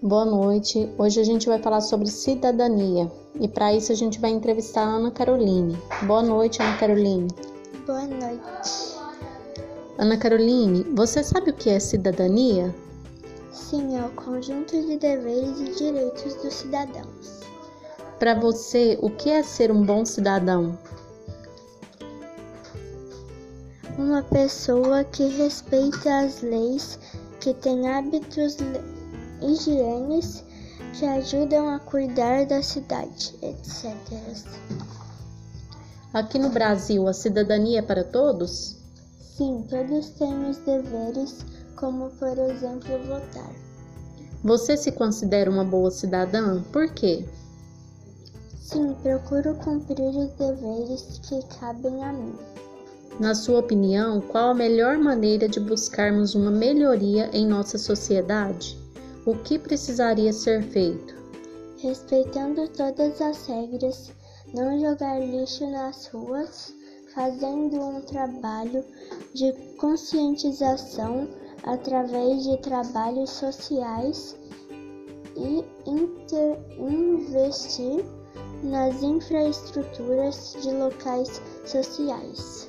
Boa noite. Hoje a gente vai falar sobre cidadania e para isso a gente vai entrevistar a Ana Caroline. Boa noite, Ana Caroline. Boa noite. Ana Caroline, você sabe o que é cidadania? Sim, é o conjunto de deveres e direitos dos cidadãos. Para você, o que é ser um bom cidadão? Uma pessoa que respeita as leis, que tem hábitos higienes que ajudam a cuidar da cidade, etc. Aqui no Brasil, a cidadania é para todos? Sim, todos têm os deveres, como por exemplo votar. Você se considera uma boa cidadã? Por quê? Sim, procuro cumprir os deveres que cabem a mim. Na sua opinião, qual a melhor maneira de buscarmos uma melhoria em nossa sociedade? O que precisaria ser feito? Respeitando todas as regras, não jogar lixo nas ruas, fazendo um trabalho de conscientização através de trabalhos sociais e inter, investir nas infraestruturas de locais sociais.